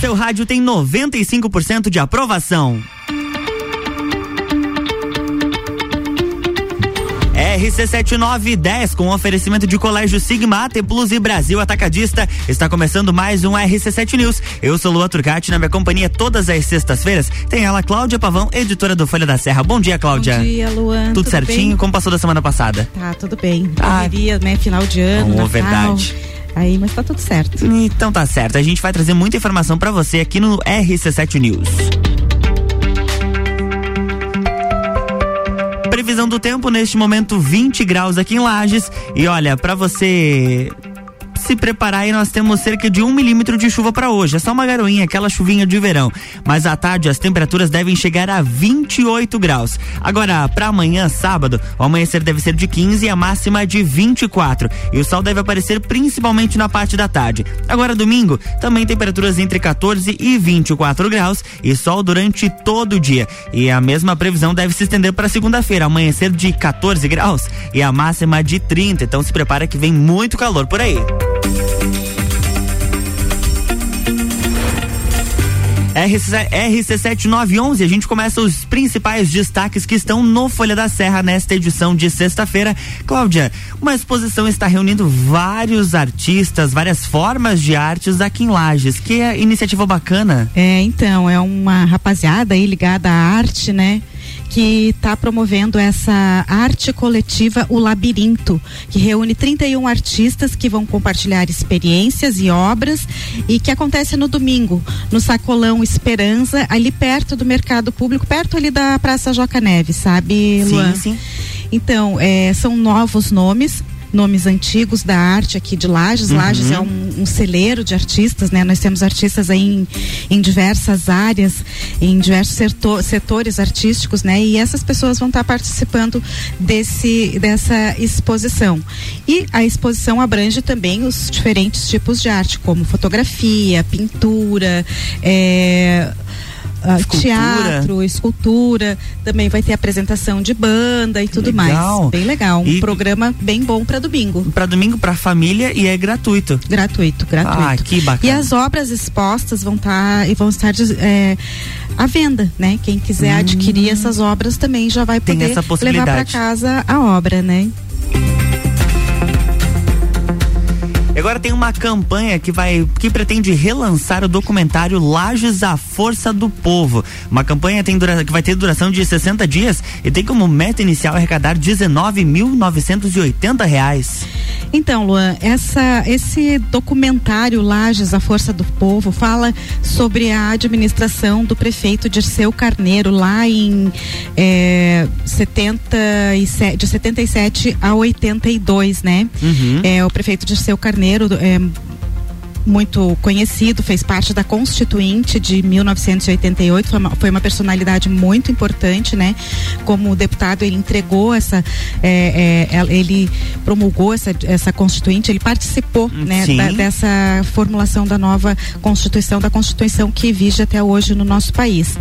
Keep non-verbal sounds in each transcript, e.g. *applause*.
Seu rádio tem 95% de aprovação. RC7910 com oferecimento de Colégio Sigma, T Plus e Brasil Atacadista. Está começando mais um RC7 News. Eu sou Lua Turcati, na minha companhia todas as sextas-feiras. Tem ela, Cláudia Pavão, editora do Folha da Serra. Bom dia, Cláudia. Bom dia, Luan. Tudo, tudo certinho? Bem? Como passou da semana passada? Tá, tudo bem. Ah. Correria, né? Final de ano. Oh, Natal. verdade. Aí, mas tá tudo certo. Então tá certo. A gente vai trazer muita informação para você aqui no RC7 News. Previsão do tempo neste momento 20 graus aqui em Lages. E olha, para você se preparar e nós temos cerca de um milímetro de chuva para hoje. É só uma garoinha, aquela chuvinha de verão. Mas à tarde as temperaturas devem chegar a 28 graus. Agora, para amanhã, sábado, o amanhecer deve ser de 15 e a máxima de 24. E o sol deve aparecer principalmente na parte da tarde. Agora, domingo, também temperaturas entre 14 e 24 graus e sol durante todo o dia. E a mesma previsão deve se estender para segunda-feira, amanhecer de 14 graus e a máxima de 30. Então se prepara que vem muito calor por aí. RC, RC7911, a gente começa os principais destaques que estão no Folha da Serra nesta edição de sexta-feira. Cláudia, uma exposição está reunindo vários artistas, várias formas de artes aqui em Lages. Que é iniciativa bacana. É, então, é uma rapaziada aí ligada à arte, né? Que está promovendo essa arte coletiva O Labirinto, que reúne 31 artistas que vão compartilhar experiências e obras e que acontece no domingo, no Sacolão Esperança, ali perto do Mercado Público, perto ali da Praça Joca Neves, sabe, Luan? Sim, sim. Então, é, são novos nomes nomes antigos da arte aqui de Lages. Uhum. Lages é um, um, celeiro de artistas, né? Nós temos artistas aí em, em diversas áreas, em diversos setor, setores artísticos, né? E essas pessoas vão estar participando desse dessa exposição. E a exposição abrange também os diferentes tipos de arte, como fotografia, pintura, é, escultura. teatro, escultura, também vai ter apresentação de banda e tudo legal. mais. Bem legal. Um e programa bem bom para domingo. Para domingo, para família e é gratuito. Gratuito, gratuito. Ah, que bacana. E as obras expostas vão estar tá, vão estar é, à venda, né? Quem quiser hum. adquirir essas obras também já vai poder levar para casa a obra, né? Agora tem uma campanha que vai que pretende relançar o documentário Lages a Força do Povo. Uma campanha tem dura, que vai ter duração de 60 dias e tem como meta inicial arrecadar 19.980 reais. Então, Luan, essa, esse documentário Lages a Força do Povo fala sobre a administração do prefeito Dirceu Carneiro lá em é, 77, de 77 a 82, né? Uhum. É, o prefeito Dirceu Carneiro Carneiro é, muito conhecido, fez parte da Constituinte de 1988, foi uma, foi uma personalidade muito importante, né? Como deputado, ele entregou essa, é, é, ele promulgou essa, essa Constituinte, ele participou, hum, né? Da, dessa formulação da nova Constituição, da Constituição que vige até hoje no nosso país.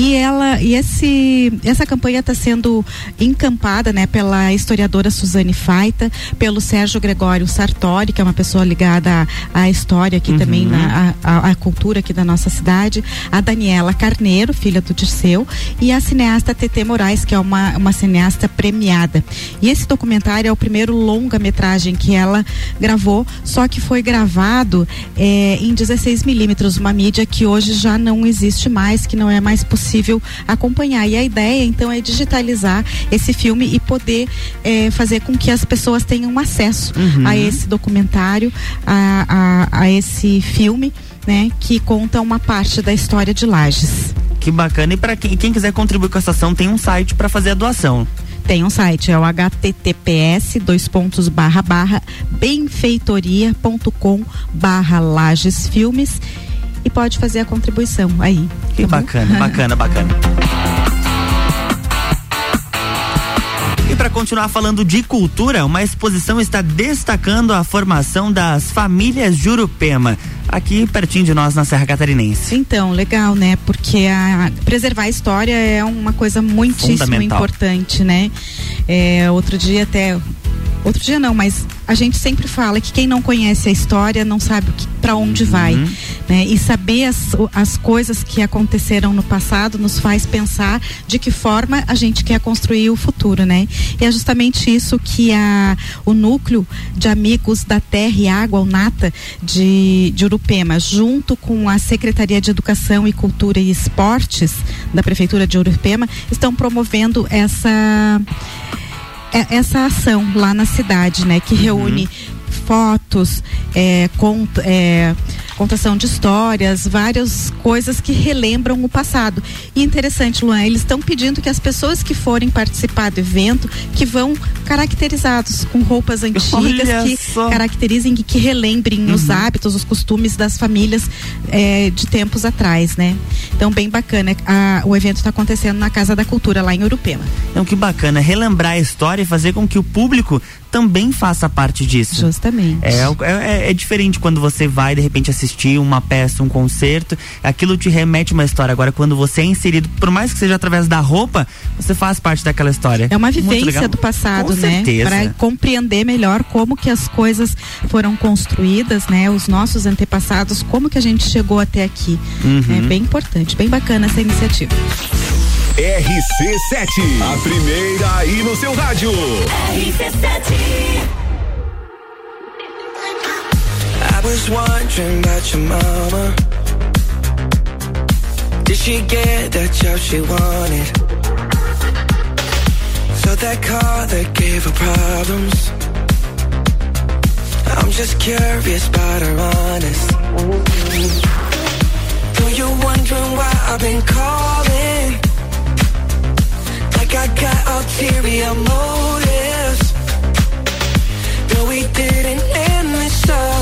E ela e esse essa campanha está sendo encampada, né, pela historiadora Suzane Faita, pelo Sérgio Gregório Sartori, que é uma pessoa ligada à, à história aqui uhum. também na à, cultura aqui da nossa cidade, a Daniela Carneiro, filha do Dirceu, e a cineasta TT Moraes, que é uma uma cineasta premiada. E esse documentário é o primeiro longa-metragem que ela gravou, só que foi gravado é, em 16 milímetros, uma mídia que hoje já não existe mais, que não é mais possível possível acompanhar. E a ideia, então, é digitalizar esse filme e poder é, fazer com que as pessoas tenham acesso uhum. a esse documentário, a, a, a esse filme, né, que conta uma parte da história de Lages. Que bacana. E para quem, quem quiser contribuir com essa ação, tem um site para fazer a doação tem um site, é o https dois pontos barra barra benfeitoria.com barra Lages Filmes e pode fazer a contribuição aí. Que tá bacana, *laughs* bacana, bacana. E para continuar falando de cultura, uma exposição está destacando a formação das famílias Jurupema, aqui pertinho de nós na Serra Catarinense. Então, legal, né? Porque a, preservar a história é uma coisa muitíssimo importante, né? É, outro dia até outro dia não, mas a gente sempre fala que quem não conhece a história não sabe para onde uhum. vai, né? E saber as, as coisas que aconteceram no passado nos faz pensar de que forma a gente quer construir o futuro, né? E é justamente isso que a, o núcleo de amigos da terra e água, o NATA, de, de Urupema, junto com a Secretaria de Educação e Cultura e Esportes da Prefeitura de Urupema, estão promovendo essa essa ação lá na cidade, né, que reúne uhum. fotos, é, cont, é, contação de histórias, várias coisas que relembram o passado. E interessante, Luan, eles estão pedindo que as pessoas que forem participar do evento, que vão caracterizados com roupas antigas Olha que só. caracterizem e que relembrem uhum. os hábitos, os costumes das famílias é, de tempos atrás, né? Então, bem bacana. A, o evento está acontecendo na Casa da Cultura, lá em Urupema. Então, que bacana. Relembrar a história e fazer com que o público também faça parte disso. Justamente. É, é, é, diferente quando você vai, de repente, assistir uma peça, um concerto, aquilo te remete uma história. Agora, quando você é inserido, por mais que seja através da roupa, você faz parte daquela história. É uma vivência do passado, Com né? Para compreender melhor como que as coisas foram construídas, né? Os nossos antepassados, como que a gente chegou até aqui. Uhum. É bem importante, bem bacana essa iniciativa. RC7, a primeira aí no seu rádio. RC7. Wondering about your mama. Did she get that job she wanted? So that car that gave her problems. I'm just curious about her honest. Though you're wondering why I've been calling like I got ulterior motives. No, we didn't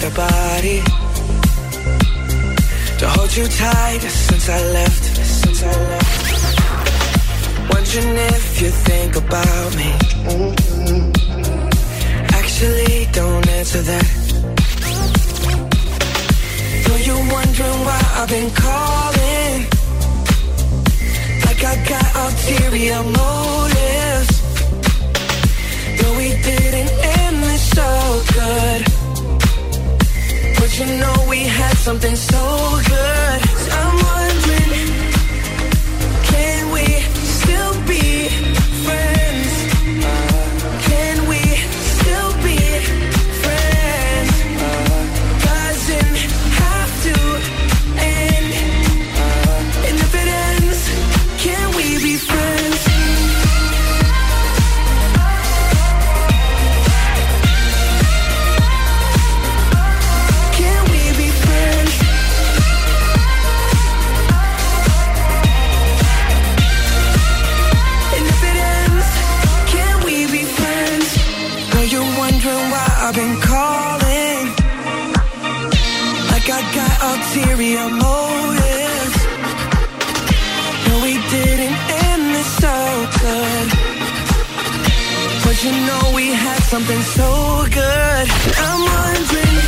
got a body to hold you tight since I left. Since I left. Wondering if you think about me. Actually, don't answer that. Though you're wondering why I've been calling, like I got ulterior motives. Though we didn't end this so good. You know we had something so good. I'm something so good. I'm wondering,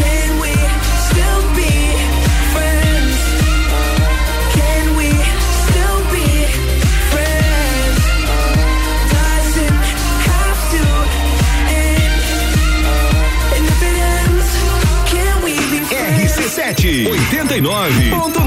can we still be friends? Can we still be friends? Doesn't have to end. And if it ends, can we be friends? RC7 89.9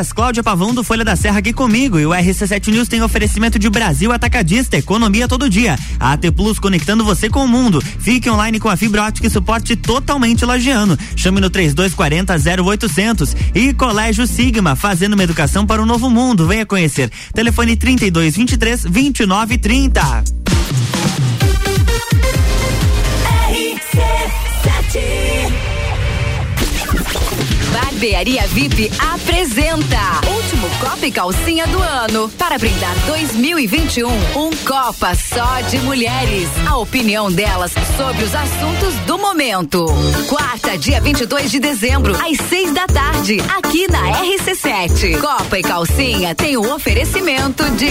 Sextas-feiras, Cláudia Pavão do Folha da Serra aqui comigo e o RC7 News tem oferecimento de Brasil Atacadista, economia todo dia. A AT Plus conectando você com o mundo. Fique online com a fibra ótica e suporte totalmente lagiano. Chame no 3240 0800 e Colégio Sigma, fazendo uma educação para o um novo mundo. Venha conhecer. Telefone 3223 2930. Barbearia VIP apresenta Último Copa e Calcinha do ano. Para brindar 2021, um Copa só de mulheres. A opinião delas sobre os assuntos do momento. Quarta, dia 22 de dezembro, às seis da tarde, aqui na RC7. Copa e Calcinha tem o um oferecimento de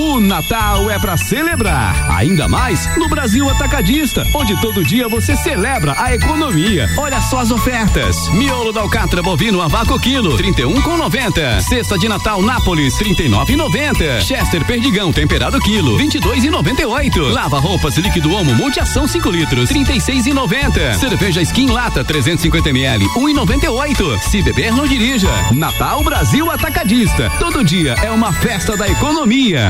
o Natal é para celebrar, ainda mais no Brasil Atacadista, onde todo dia você celebra a economia. Olha só as ofertas: miolo da alcatra bovino a vácuo quilo, 31 com 90. Cesta de Natal Nápoles, 39,90. Chester Perdigão temperado quilo, 22,98. Lava roupas líquido Omo multiação 5 litros, 36,90. Cerveja Skin lata 350 ml, 1,98. Se beber não dirija. Natal Brasil Atacadista. Todo dia é uma festa da economia.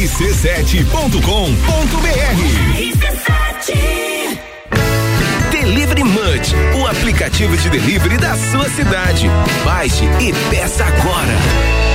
rc7.com.br. RC7 Delivery Munch, o aplicativo de delivery da sua cidade. Baixe e peça agora.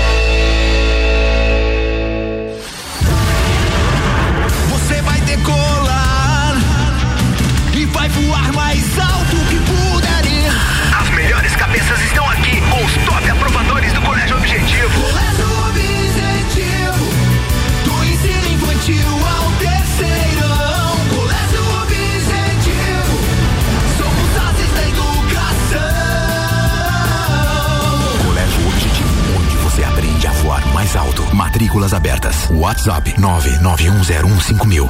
Matrículas abertas. WhatsApp 991015000.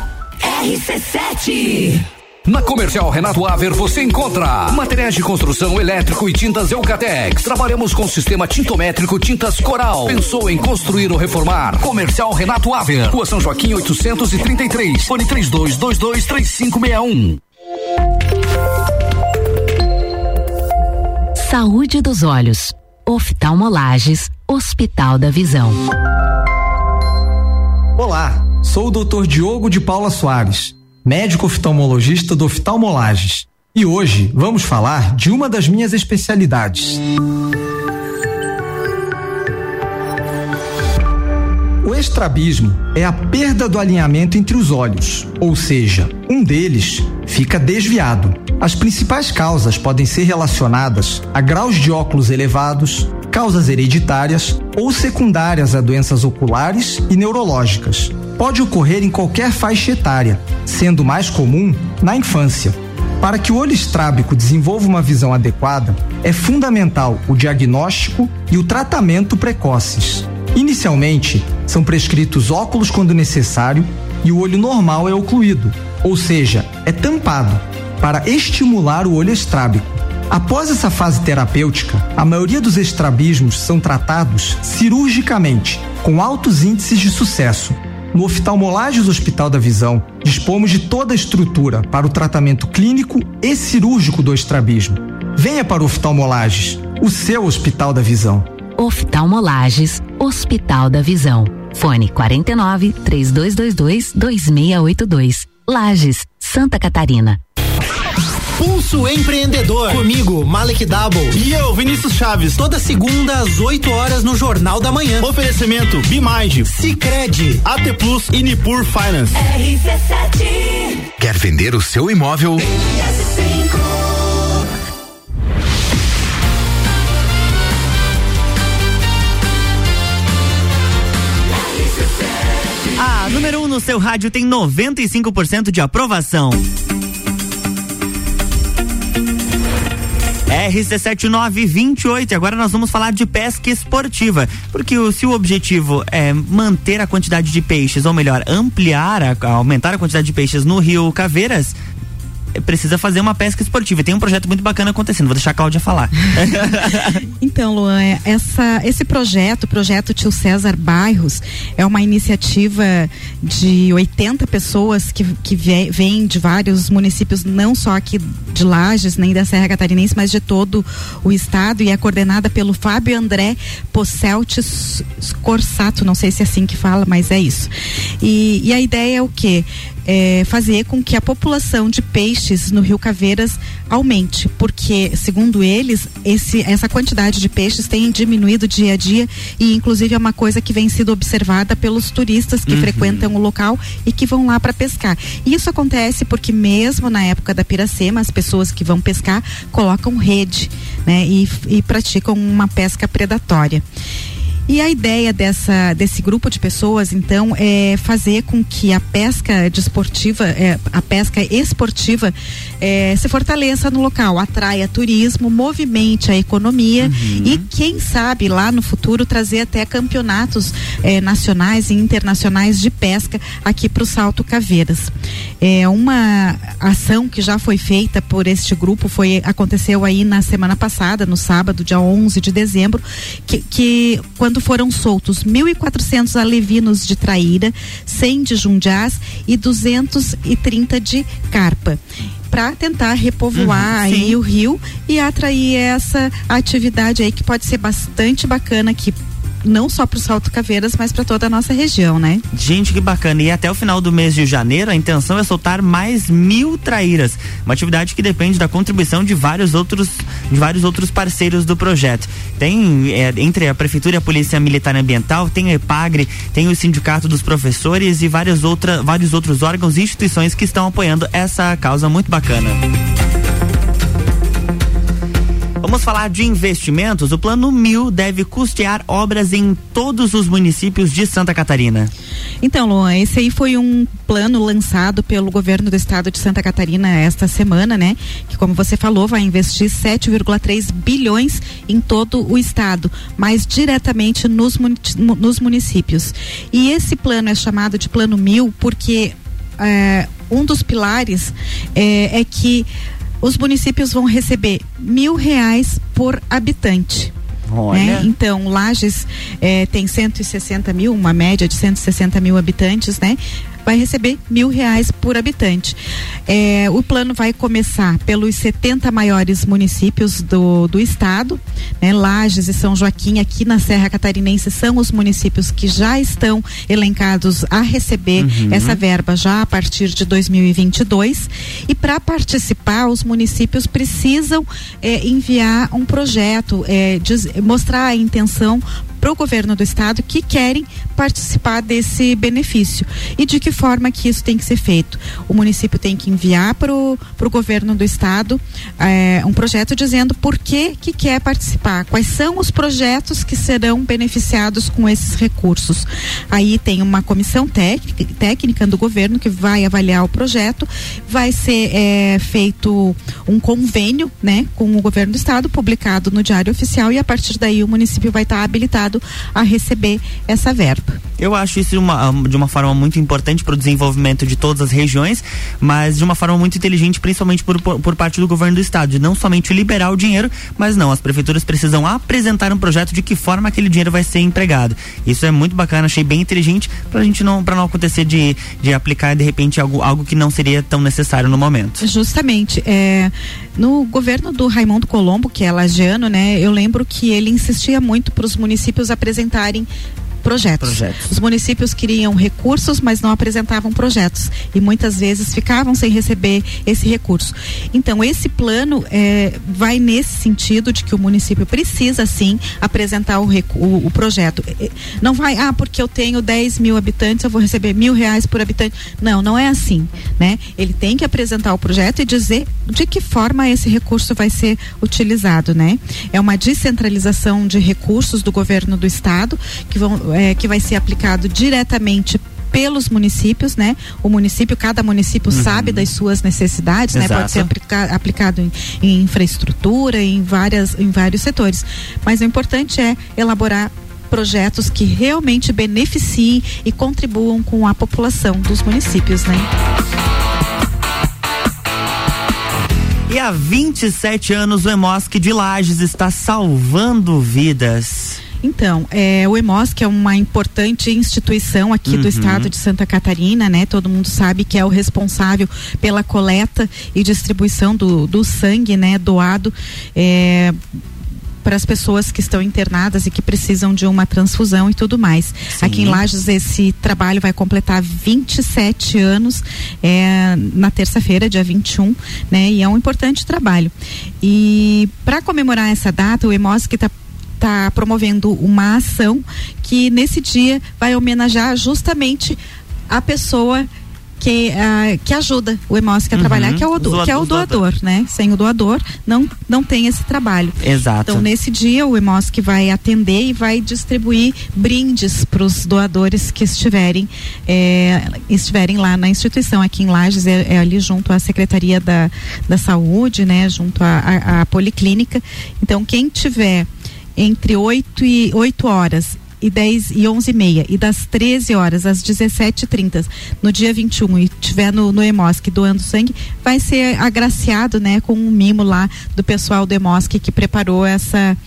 RC7 na Comercial Renato Aver você encontra materiais de construção elétrico e tintas Eucatex. Trabalhamos com sistema tintométrico Tintas Coral. Pensou em construir ou reformar? Comercial Renato Aver. Rua São Joaquim 833. Fone 32223561. Saúde dos olhos. Oftalmolages. Hospital da Visão. Olá, sou o Dr. Diogo de Paula Soares médico oftalmologista do Oftalmolages. E hoje vamos falar de uma das minhas especialidades. O estrabismo é a perda do alinhamento entre os olhos, ou seja, um deles fica desviado. As principais causas podem ser relacionadas a graus de óculos elevados, causas hereditárias ou secundárias a doenças oculares e neurológicas. Pode ocorrer em qualquer faixa etária, sendo mais comum na infância. Para que o olho estrábico desenvolva uma visão adequada, é fundamental o diagnóstico e o tratamento precoces. Inicialmente, são prescritos óculos quando necessário e o olho normal é ocluído, ou seja, é tampado, para estimular o olho estrábico. Após essa fase terapêutica, a maioria dos estrabismos são tratados cirurgicamente, com altos índices de sucesso. No Oftalmolages Hospital da Visão, dispomos de toda a estrutura para o tratamento clínico e cirúrgico do estrabismo. Venha para o Oftalmolages, o seu Hospital da Visão. Oftalmolages, Hospital da Visão. Fone 49 3222 2682. Lages, Santa Catarina. Pulso Empreendedor. Comigo, Malek Double. E eu, Vinícius Chaves. Toda segunda às 8 horas no Jornal da Manhã. Oferecimento Bimage, Cicred, AT Plus e Nipur Finance. RC7. Quer vender o seu imóvel? A número 1 um no seu rádio tem 95% de aprovação. RC7928. Agora nós vamos falar de pesca esportiva. Porque o, se o objetivo é manter a quantidade de peixes, ou melhor, ampliar, a, aumentar a quantidade de peixes no rio Caveiras, precisa fazer uma pesca esportiva. Tem um projeto muito bacana acontecendo. Vou deixar a Cláudia falar. *laughs* então, Luan, é, essa, esse projeto, o projeto Tio César Bairros, é uma iniciativa de 80 pessoas que, que vêm de vários municípios, não só aqui de Lages, nem da Serra Catarinense, mas de todo o estado e é coordenada pelo Fábio André Posselt Corsato, não sei se é assim que fala, mas é isso. E, e a ideia é o quê? É, fazer com que a população de peixes no Rio Caveiras aumente, porque, segundo eles, esse, essa quantidade de peixes tem diminuído dia a dia e, inclusive, é uma coisa que vem sendo observada pelos turistas que uhum. frequentam o local e que vão lá para pescar. E isso acontece porque, mesmo na época da piracema, as pessoas que vão pescar colocam rede né, e, e praticam uma pesca predatória. E a ideia dessa, desse grupo de pessoas, então, é fazer com que a pesca desportiva, é, a pesca esportiva, é, se fortaleça no local, atraia turismo, movimente a economia e, quem sabe, lá no futuro, trazer até campeonatos é, nacionais e internacionais de pesca aqui para o Salto Caveiras. É uma ação que já foi feita por este grupo, foi aconteceu aí na semana passada, no sábado, dia 11 de dezembro, que, que quando foram soltos 1.400 alevinos de traíra, 100 de jundiás e 230 de carpa para tentar repovoar Uhum, o rio e atrair essa atividade aí que pode ser bastante bacana aqui não só para o Salto Caveiras, mas para toda a nossa região, né? Gente, que bacana. E até o final do mês de janeiro, a intenção é soltar mais mil traíras. Uma atividade que depende da contribuição de vários outros, de vários outros parceiros do projeto. Tem, é, entre a Prefeitura e a Polícia Militar Ambiental, tem a EPAGRE, tem o Sindicato dos Professores e várias outra, vários outros órgãos e instituições que estão apoiando essa causa muito bacana. Vamos falar de investimentos. O Plano Mil deve custear obras em todos os municípios de Santa Catarina. Então, Luan, esse aí foi um plano lançado pelo governo do estado de Santa Catarina esta semana, né? Que, como você falou, vai investir 7,3 bilhões em todo o estado, mas diretamente nos, nos municípios. E esse plano é chamado de Plano Mil porque é, um dos pilares é, é que os municípios vão receber mil reais por habitante. Olha. né? Então, Lages eh, tem 160 mil, uma média de 160 mil habitantes, né? Vai receber mil reais por habitante. Eh, o plano vai começar pelos 70 maiores municípios do, do estado, né? Lages e São Joaquim, aqui na Serra Catarinense, são os municípios que já estão elencados a receber Uhum. essa verba já a partir de 2022. E para participar, os municípios precisam eh, enviar um projeto, diz- mostrar a intenção para o governo do estado que querem participar desse benefício e de que forma que isso tem que ser feito. O município tem que enviar para o governo do estado eh, um projeto dizendo por que que quer participar, quais são os projetos que serão beneficiados com esses recursos. Aí tem uma comissão técnica, técnica do governo que vai avaliar o projeto, vai ser eh, feito um convênio, né, com o governo do estado, publicado no Diário Oficial e a partir daí o município vai estar habilitado a receber essa verba. Eu acho isso uma, de uma forma muito importante para o desenvolvimento de todas as regiões, mas de uma forma muito inteligente, principalmente por, por, por parte do governo do estado, de não somente liberar o dinheiro, mas não, as prefeituras precisam apresentar um projeto de que forma aquele dinheiro vai ser empregado. Isso é muito bacana, achei bem inteligente para gente não, para não acontecer de, de aplicar de repente algo, algo que não seria tão necessário no momento. Justamente. É, no governo do Raimundo Colombo, que é lagiano, né, eu lembro que ele insistia muito para os municípios apresentarem projetos. Projetos. Os municípios queriam recursos, mas não apresentavam projetos e muitas vezes ficavam sem receber esse recurso. Então esse plano é, vai nesse sentido de que o município precisa sim apresentar o, o, o projeto. Não vai, ah, porque eu tenho 10 mil habitantes, eu vou receber mil reais por habitante. Não, não é assim, né? Ele tem que apresentar o projeto e dizer de que forma esse recurso vai ser utilizado, né? É uma descentralização de recursos do governo do estado que vão, é, que vai ser aplicado diretamente pelos municípios, né? O município, cada município Uhum. sabe das suas necessidades, né? Pode Exato. ser aplica- aplicado em, em infraestrutura, em várias, em vários setores. Mas o importante é elaborar projetos que realmente beneficiem e contribuam com a população dos municípios, né? E há 27 anos o Emosc de Lages está salvando vidas. Então, é, o EMOSC é uma importante instituição aqui Uhum. do estado de Santa Catarina, né? Todo mundo sabe que é o responsável pela coleta e distribuição do, do sangue, né? Doado. É, para as pessoas que estão internadas e que precisam de uma transfusão e tudo mais. Aqui em Lages esse trabalho vai completar 27 anos é, na terça-feira, dia 21, né? E é um importante trabalho. E para comemorar essa data, o EMOSC está está promovendo uma ação que nesse dia vai homenagear justamente a pessoa que, ah, que ajuda o EMOSC a Uhum. trabalhar, que é o, do- que é o doador, né? Sem o doador, não, não tem esse trabalho. Exato. Então, nesse dia, o EMOSC vai atender e vai distribuir brindes para os doadores que estiverem, eh, estiverem lá na instituição, aqui em Lages, é, é ali junto à Secretaria da, da Saúde, né? Junto à, à, à Policlínica. Então, quem tiver entre 8 e 8 horas e 10 e 11 e meia e das 13 horas às 17h30 no dia 21 e tiver no, no EMOSC doando sangue, vai ser agraciado né, com um mimo lá do pessoal do EMOSC que preparou essa,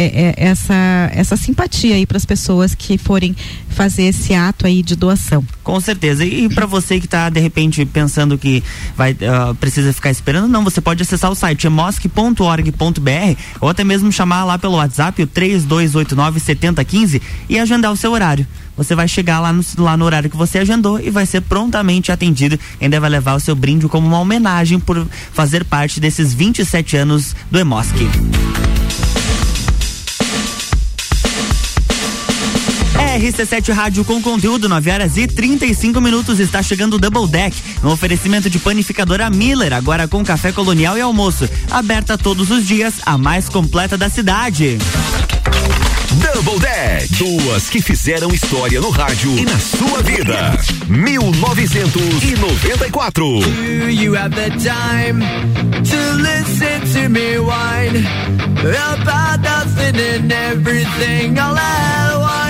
é, é, essa, essa simpatia aí para as pessoas que forem fazer esse ato aí de doação. Com certeza. E para você que está de repente pensando que vai ah, precisa ficar esperando, não, você pode acessar o site emosc.org.br ou até mesmo chamar lá pelo WhatsApp o 3289 7015 e agendar o seu horário. Você vai chegar lá no, lá no horário que você agendou e vai ser prontamente atendido. Ainda vai levar o seu brinde como uma homenagem por fazer parte desses 27 anos do Emosc. RC7 Rádio com conteúdo, 9 horas e 35 minutos. Está chegando o Double Deck, no oferecimento de panificadora Miller, agora com café colonial e almoço. Aberta todos os dias, a mais completa da cidade. Double Deck. Duas que fizeram história no rádio e na sua vida. 1994. Do you have the time to listen to me whine about nothing and everything all at once?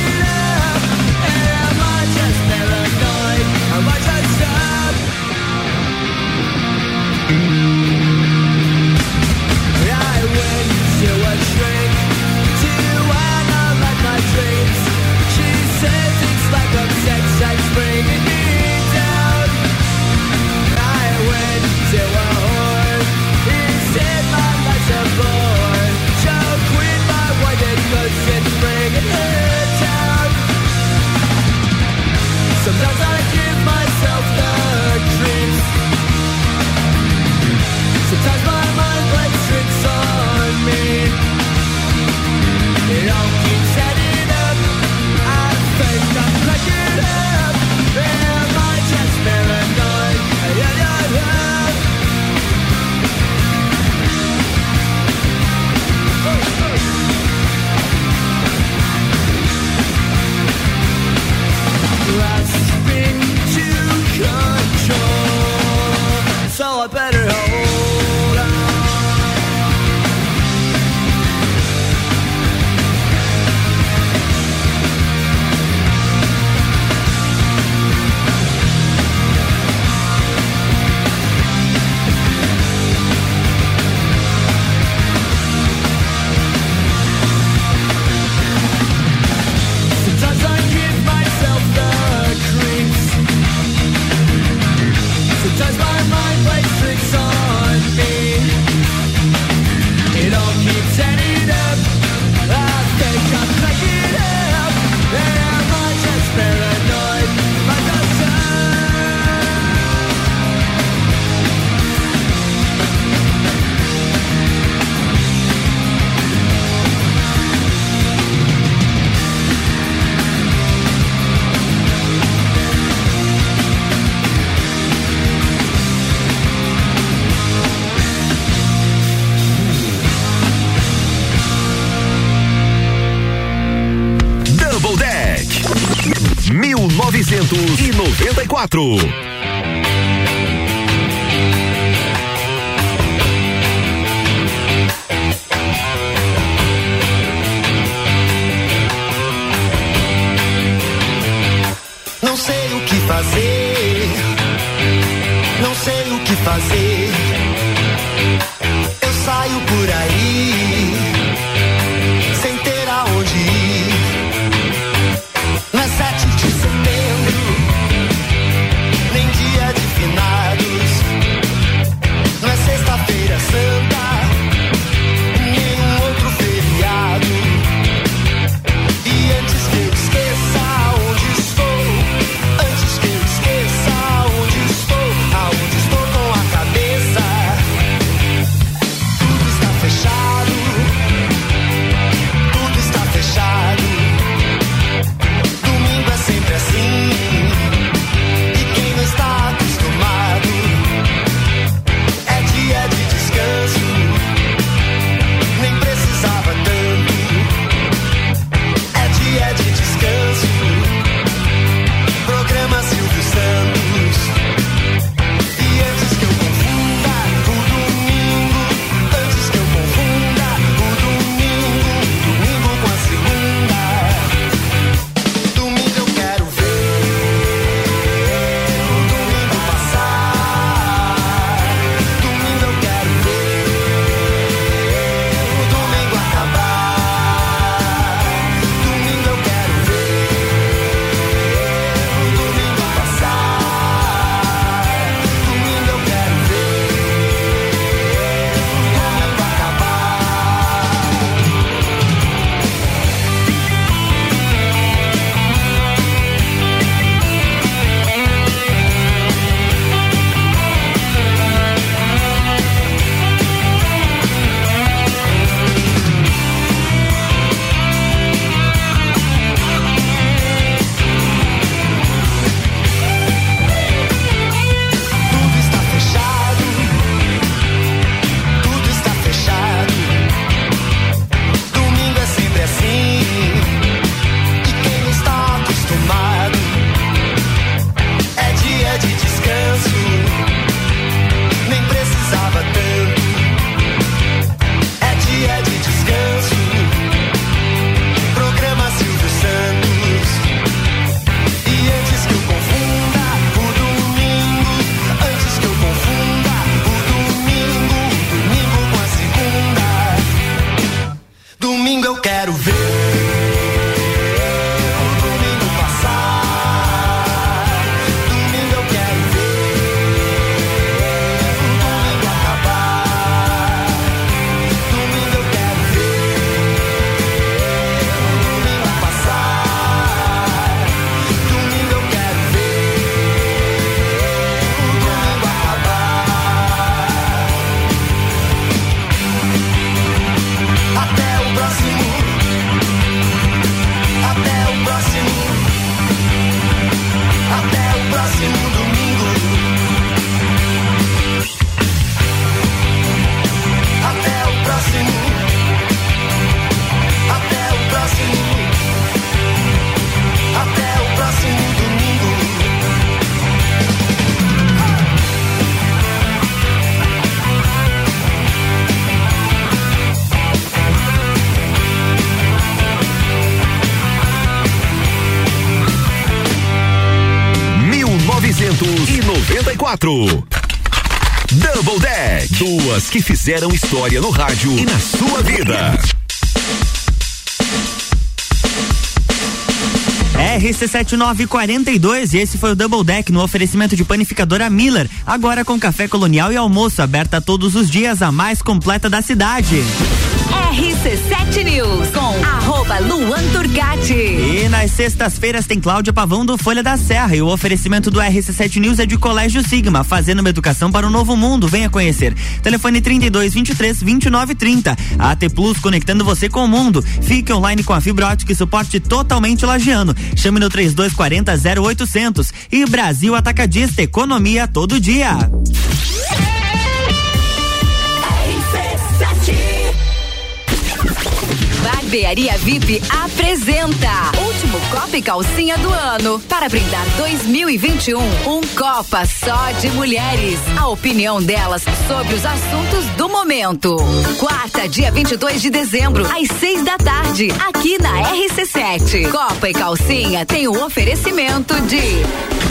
1994. 1994. Double Deck. Duas que fizeram história no rádio e na sua vida. RC7942 e esse foi o Double Deck no oferecimento de panificadora Miller, agora com café colonial e almoço aberta todos os dias, a mais completa da cidade. RC7 News arroba Luan Turcati. E nas sextas-feiras tem Cláudia Pavão do Folha da Serra e o oferecimento do RC7 News é de Colégio Sigma, fazendo uma educação para o novo mundo. Venha conhecer. Telefone 32 23 29 30. A AT Plus conectando você com o mundo. Fique online com a fibra ótica e suporte totalmente lagiano. Chame no 3240 0800. E Brasil Atacadista, economia todo dia. Barbearia VIP apresenta Último Copa e Calcinha do ano. Para brindar 2021, um Copa só de mulheres. A opinião delas sobre os assuntos do momento. Quarta, dia 22 de dezembro, às seis da tarde, aqui na RC7. Copa e Calcinha tem o oferecimento de.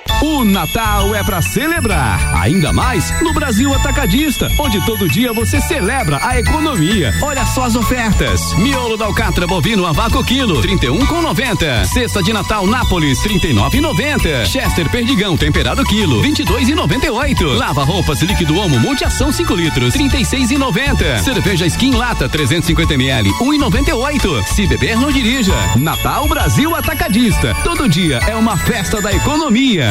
o Natal é para celebrar, ainda mais no Brasil Atacadista, onde todo dia você celebra a economia. Olha só as ofertas: miolo da alcatra bovino a vácuo quilo, 31 com 90. Cesta de Natal Nápoles, 39,90. Chester Perdigão temperado quilo, 22,98. Lava roupas líquido Omo multiação 5 litros, 36,90. Cerveja Skin Lata 350 ml, 1,98. Se beber não dirija. Natal Brasil Atacadista. Todo dia é uma festa da economia.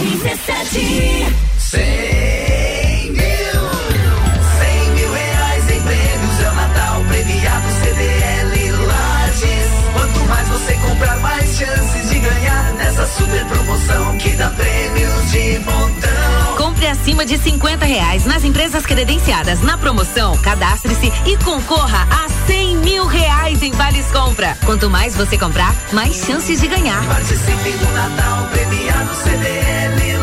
RC7 100 mil. 100 mil reais em prêmios É o Natal premiado CDL Lages. Quanto mais você comprar, mais chances de ganhar Nessa super promoção que dá prêmios acima de 50 reais nas empresas credenciadas na promoção, cadastre-se e concorra a 100 mil reais em vales compra. Quanto mais você comprar, mais chances de ganhar. Participe do Natal premiado CDL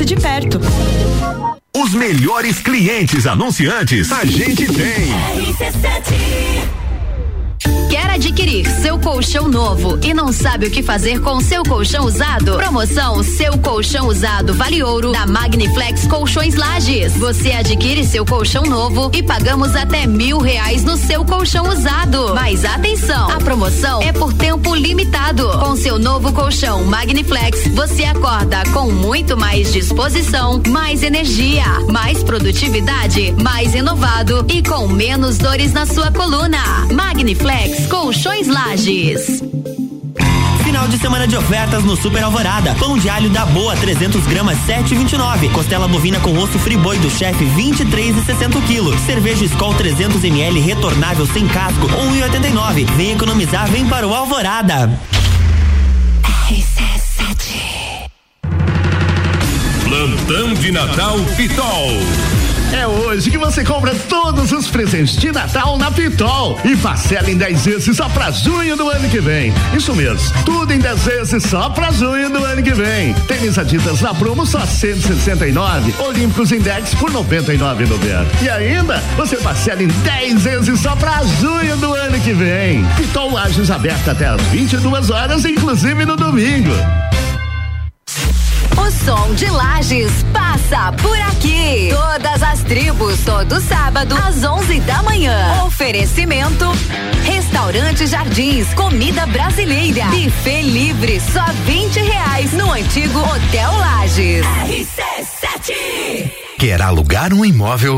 de perto. Os melhores clientes anunciantes a gente tem. Quer adquirir seu colchão novo e não sabe o que fazer com seu colchão usado? Promoção Seu Colchão Usado Vale Ouro da Magniflex Colchões Lages. Você adquire seu colchão novo e pagamos até mil reais no seu colchão usado. Mas atenção, a promoção é por tempo limitado. Com seu novo colchão Magniflex, você acorda com muito mais disposição, mais energia, mais produtividade, mais inovado e com menos dores na sua coluna. Magniflex Colchões Lages. Final de semana de ofertas no Super Alvorada. Pão de alho da Boa 300 gramas 7,29. Costela bovina com osso friboi do chefe 23,60 kg. Cerveja Skol 300 ml retornável sem casco 1,89. Vem economizar, vem para o Alvorada. Plantão de Natal Pitol. É hoje que você compra todos os presentes de Natal na Pitol e parcela em 10 vezes só pra junho do ano que vem. Isso mesmo, tudo em 10 vezes só pra junho do ano que vem. Tênis Adidas na promo só 169, Olímpicos Index por 99,90. E ainda, você parcela em 10 vezes só pra junho do ano que vem. Pitol Lages aberta até às 22 horas, inclusive no domingo. O som de Lages passa por aqui. Todas as tribos, todo sábado, às 11 da manhã. Oferecimento: Restaurante Jardins, comida brasileira. Buffet livre, só 20 reais no antigo Hotel Lages. RC7. Quer alugar um imóvel?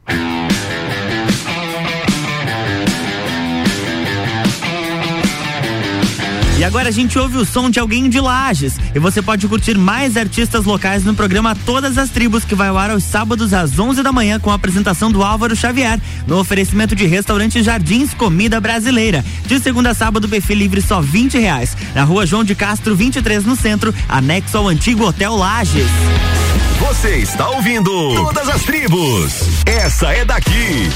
E agora a gente ouve o som de alguém de Lages. E você pode curtir mais artistas locais no programa Todas as Tribos, que vai ao ar aos sábados às 11 da manhã com a apresentação do Álvaro Xavier, no oferecimento de restaurante Jardins Comida Brasileira. De segunda a sábado, buffet livre só 20 reais. Na rua João de Castro, 23 no centro, anexo ao antigo Hotel Lages. Você está ouvindo Todas as Tribos. Essa é daqui.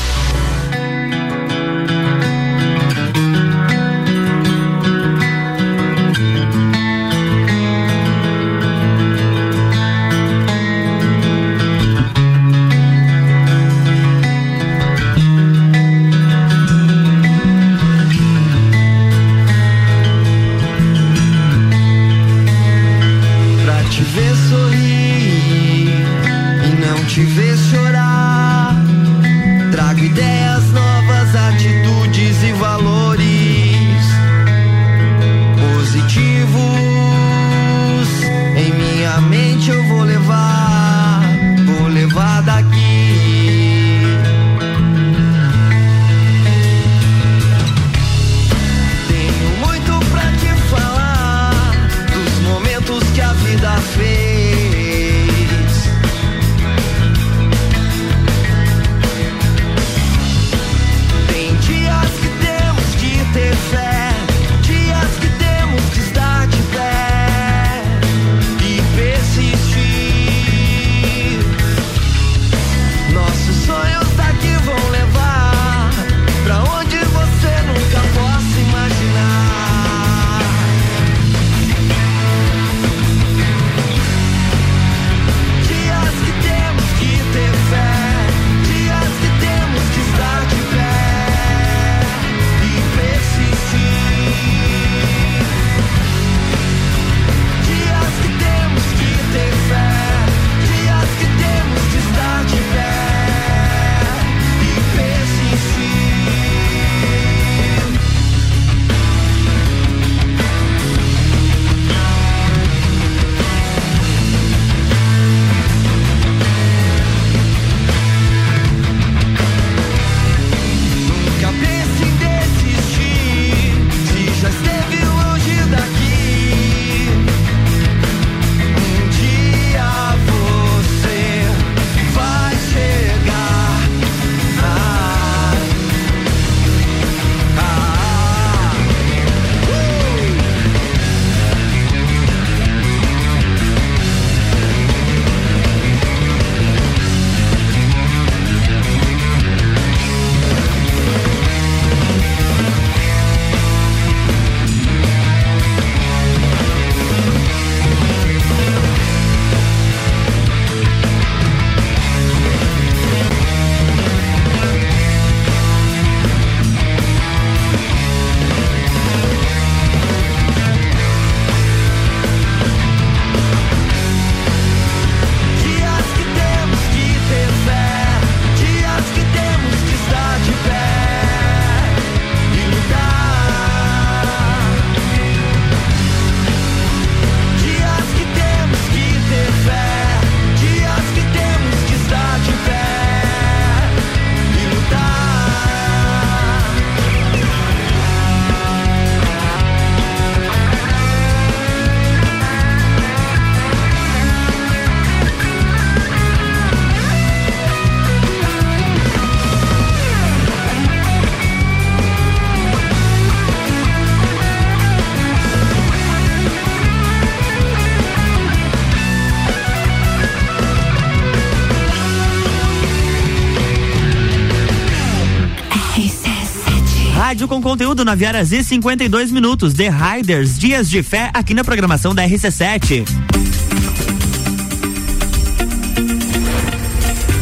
Rádio com conteúdo na Viara Z 52 minutos. The Riders, Dias de Fé, aqui na programação da RC7.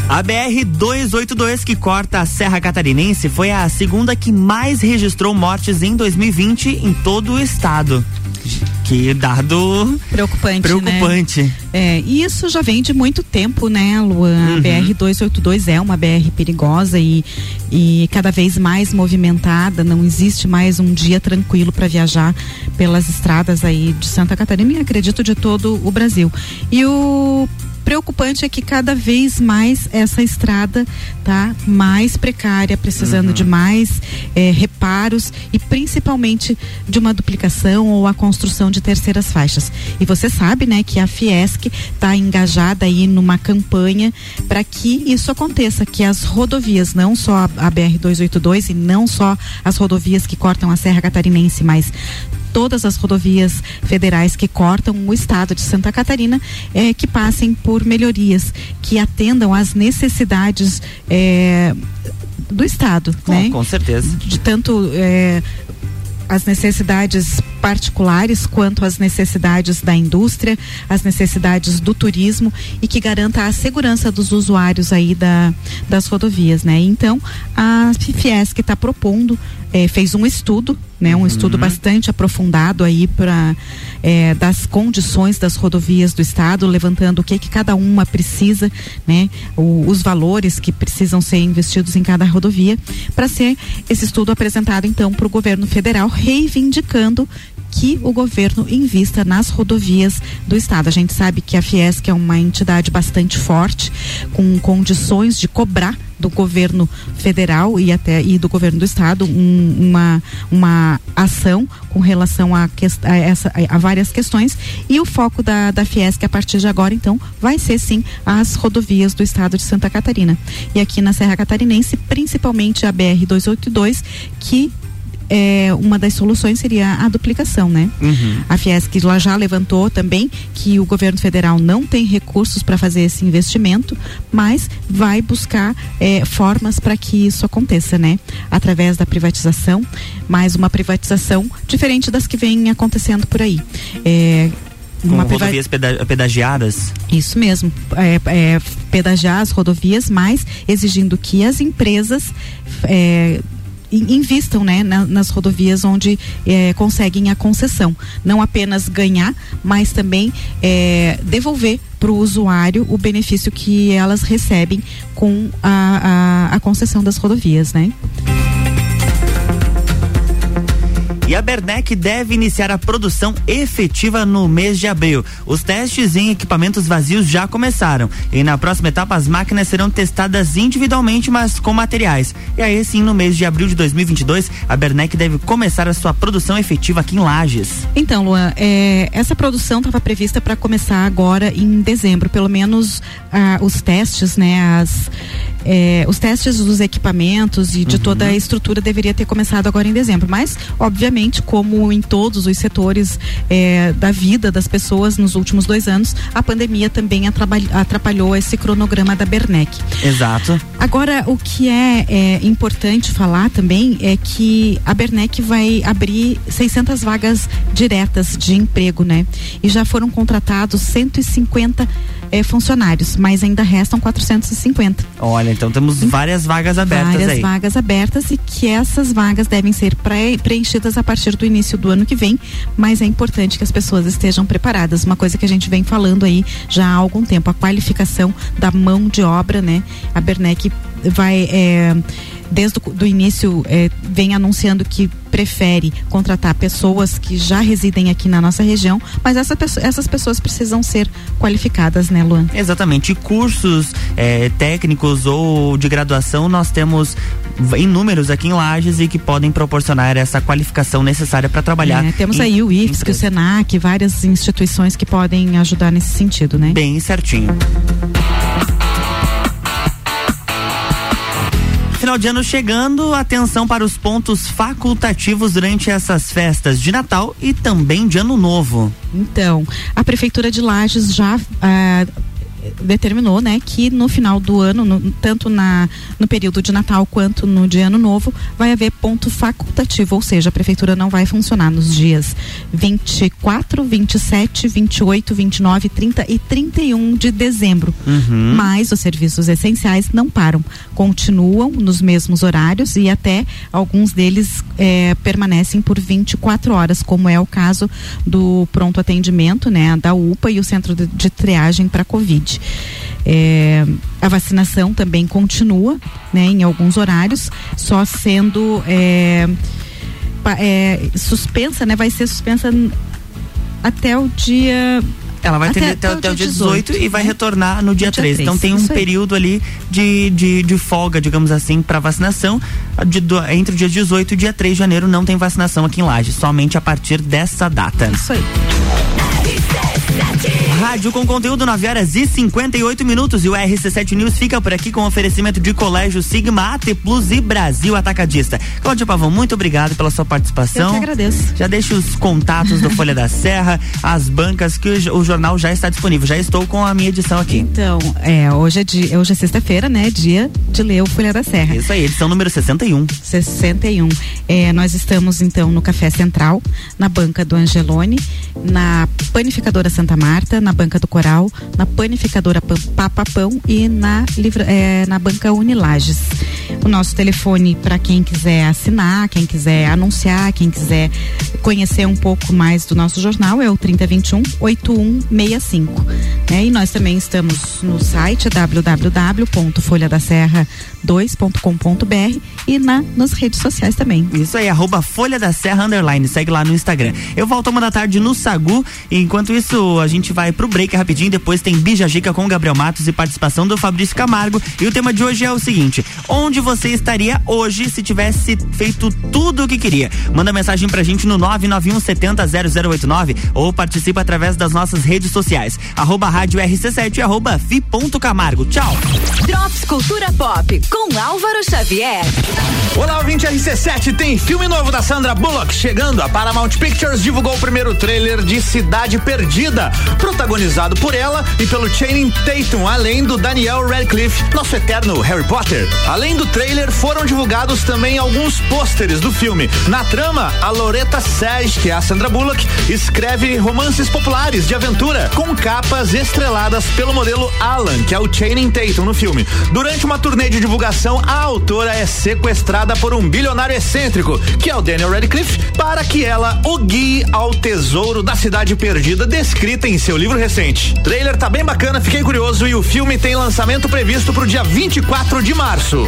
A BR 282 que corta a Serra Catarinense foi a segunda que mais registrou mortes em 2020 em todo o estado. Que dado preocupante. preocupante. Né? É, e isso já vem de muito tempo, né, Luan? Uhum. A BR 282 é uma BR perigosa e, e cada vez mais movimentada. Não existe mais um dia tranquilo para viajar pelas estradas aí de Santa Catarina e acredito de todo o Brasil. E o preocupante é que cada vez mais essa estrada tá mais precária, precisando Uhum. de mais eh, reparos e principalmente de uma duplicação ou a construção de terceiras faixas. E você sabe, né, que a Fiesc está engajada aí numa campanha para que isso aconteça, que as rodovias, não só a, a BR 282 e não só as rodovias que cortam a Serra Catarinense, mas todas as rodovias federais que cortam o estado de Santa Catarina eh, que passem por melhorias que atendam às necessidades eh, do estado, né? Com certeza. De tanto eh, as necessidades particulares quanto as necessidades da indústria, as necessidades do turismo e que garanta a segurança dos usuários aí da, das rodovias, né? Então, a Fiesc está propondo, eh, fez um estudo, né? Um estudo bastante aprofundado aí para das condições das rodovias do estado, levantando o que que cada uma precisa, né? O- os valores que precisam ser investidos em cada rodovia, para ser esse estudo apresentado então para o governo federal, reivindicando que o governo invista nas rodovias do estado. A gente sabe que a Fiesc é uma entidade bastante forte, com condições de cobrar do governo federal e até e do governo do estado um- uma uma ação com relação a, ques- a essa a várias questões e o foco da da Fiesc a partir de agora então vai ser sim as rodovias do estado de Santa Catarina e aqui na Serra Catarinense principalmente a BR 282 que é, uma das soluções seria a duplicação, né? A Fiesc já levantou também que o governo federal não tem recursos para fazer esse investimento, mas vai buscar eh, formas para que isso aconteça, né? Através da privatização, mais uma privatização diferente das que vem acontecendo por aí. É, uma priva- rodovias peda- pedagiadas. isso mesmo, é, é, pedagiar as rodovias, mas exigindo que as empresas é, invistam né, na- nas rodovias onde é, conseguem a concessão. Não apenas ganhar, mas também é, devolver para o usuário o benefício que elas recebem com a, a, a concessão das rodovias, né? E a Bernec deve iniciar a produção efetiva no mês de abril. Os testes em equipamentos vazios já começaram. E na próxima etapa, as máquinas serão testadas individualmente, mas com materiais. E aí sim, no mês de abril de 2022, a Bernec deve começar a sua produção efetiva aqui em Lages. Então, Luan, é, essa produção estava prevista para começar agora em dezembro, pelo menos ah, os testes, né? As, é, os testes dos equipamentos e de toda a estrutura deveria ter começado agora em dezembro. Mas, obviamente, como em todos os setores é, da vida das pessoas nos últimos dois anos, a pandemia também atrapalhou, atrapalhou esse cronograma da Bernec. Exato. Agora, o que é, é, importante falar também é que a Bernec vai abrir 600 vagas diretas de emprego, né? E já foram contratados 150 é, funcionários, mas ainda restam 450. Olha, então temos várias vagas abertas Várias aí. vagas abertas e que essas vagas devem ser preenchidas a partir do início do ano que vem, mas é importante que as pessoas estejam preparadas. Uma coisa que a gente vem falando aí já há algum tempo, a qualificação da mão de obra, né? A Bernec vai é, desde o início é, vem anunciando que prefere contratar pessoas que já residem aqui na nossa região, mas essa essas pessoas precisam ser qualificadas, né, Luan? Exatamente. E Cursos eh, técnicos ou de graduação nós temos inúmeros aqui em Lages e que podem proporcionar essa qualificação necessária para trabalhar. É, temos em- aí o IFSC, o SENAC, várias instituições que podem ajudar nesse sentido, né? Bem certinho. Final de ano chegando, atenção para os pontos facultativos durante essas festas de Natal e também de Ano Novo. Então, a Prefeitura de Lages já ah, determinou, né, que no final do ano, no- tanto na no período de Natal quanto no de Ano Novo, vai haver ponto facultativo, ou seja, a prefeitura não vai funcionar nos dias 24, 27, 28, 29, 30 e 31 de dezembro. Uhum. Mas os serviços essenciais não param, continuam nos mesmos horários e até alguns deles eh, permanecem por 24 horas, como é o caso do pronto atendimento, né, da UPA e o centro de, de triagem para Covid. Eh, a vacinação também continua, né, em alguns horários, só sendo pa- eh, suspensa, né, vai ser suspensa até o dia Ela vai ter até, até o dia 18 e vai retornar no dia 13. Então tem um período ali de, de, de folga, digamos assim, para vacinação. De- do- entre o dia 18 e o dia 3 de janeiro não tem vacinação aqui em Lages, somente a partir dessa data. Isso aí. Rádio com conteúdo 9 horas e 58 minutos e o RC7 News fica por aqui com oferecimento de Colégio Sigma, AT Plus e Brasil Atacadista. Cláudio Pavão, muito obrigado pela sua participação. Eu que agradeço. Já deixo os contatos do Folha da Serra, as bancas que o, o jornal já está disponível. Já estou com a minha edição aqui. Então, é, hoje é, dia, hoje é sexta-feira, né? Dia de ler o Folha da Serra. Isso aí, edição número 61. 61. É, nós estamos, então, no Café Central, na banca do Angelone, na Panificadora Santa Marta, na banca do Coral, na Panificadora Pam- Papa Pão e na, livra- é, na banca Unilages. O nosso telefone para quem quiser assinar, quem quiser anunciar, quem quiser conhecer um pouco mais do nosso jornal é o 3021 8165. Né? E nós também estamos no site www.folhadaserra2.com.br e na, nas redes sociais também. Isso aí, arroba Folha da Serra Underline, segue lá no Instagram. Eu volto uma da tarde no Sagu, enquanto isso a gente vai pro break rapidinho, depois tem Bija Gica com Gabriel Matos e participação do Fabrício Camargo. E o tema de hoje é o seguinte: onde você estaria hoje se tivesse feito tudo o que queria? Manda mensagem pra gente no 991 70 0089 ou participa através das nossas redes sociais. Arroba Rádio RC7 e arroba fi.camargo. Tchau! Drops Cultura Pop com Álvaro Xavier. Olá, ouvinte RC7, tem filme novo da Sandra Bullock chegando. A Paramount Pictures divulgou o primeiro trailer de Cidade Perdida, protagonizado por ela e pelo Channing Tatum, além do Daniel Radcliffe, nosso eterno Harry Potter. Além do trailer, foram divulgados também alguns pôsteres do filme. Na trama, a Loretta Sage, que é a Sandra Bullock, escreve romances populares de aventura com capas estreladas pelo modelo Alan, que é o Channing Tatum no filme. Durante uma turnê de divulgação, a autora é sequestrada por um bilionário excêntrico, que é o Daniel Radcliffe, para que ela o guie ao tesouro da cidade perdida descrita em seu livro recente. Trailer tá bem bacana, fiquei curioso e o filme tem lançamento previsto pro dia 24 de março.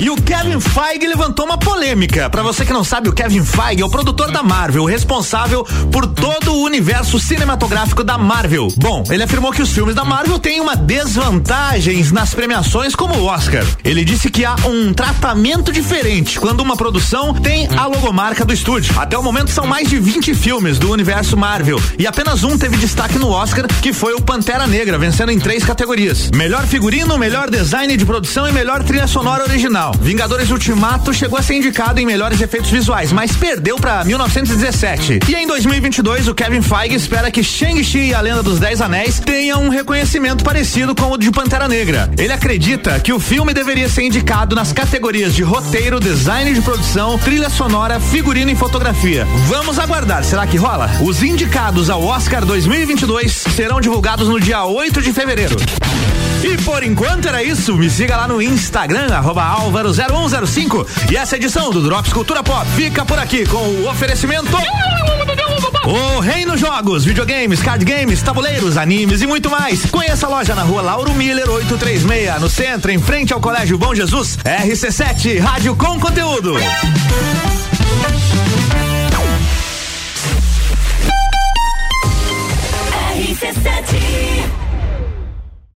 E o Kevin Feige levantou uma polêmica. Pra você que não sabe, o Kevin Feige é o produtor da Marvel, responsável por todo o universo cinematográfico da Marvel. Bom, ele afirmou que os filmes da Marvel têm uma desvantagem nas premiações como o Oscar. Ele disse que há um tratamento diferente quando uma produção tem a logomarca do estúdio. Até o momento são mais de 20 filmes do universo Marvel e apenas um teve destaque no Oscar, que foi o Pantera Negra, vencendo em três categorias: melhor figurino, melhor design de produção e melhor trilha sonora original. Vingadores Ultimato chegou a ser indicado em melhores efeitos visuais, mas perdeu para 1917. E em 2022, o Kevin Feige espera que Shang-Chi e a Lenda dos Dez Anéis tenham um reconhecimento parecido com o de Pantera Negra. Ele acredita que o filme deveria ser indicado nas categorias de roteiro, design de produção, trilha sonora, figurino e fotografia. Vamos aguardar, será que rola? Os indicados ao Oscar 2022 serão divulgados no dia 8 de fevereiro. E por enquanto era isso. Me siga lá no Instagram, arroba Álvaro0105. E essa edição do Drops Cultura Pop fica por aqui com o oferecimento. O Reino Jogos, videogames, card games, tabuleiros, animes e muito mais. Conheça a loja na rua Lauro Miller 836, no centro, em frente ao Colégio Bom Jesus. RC7, rádio com conteúdo. RC7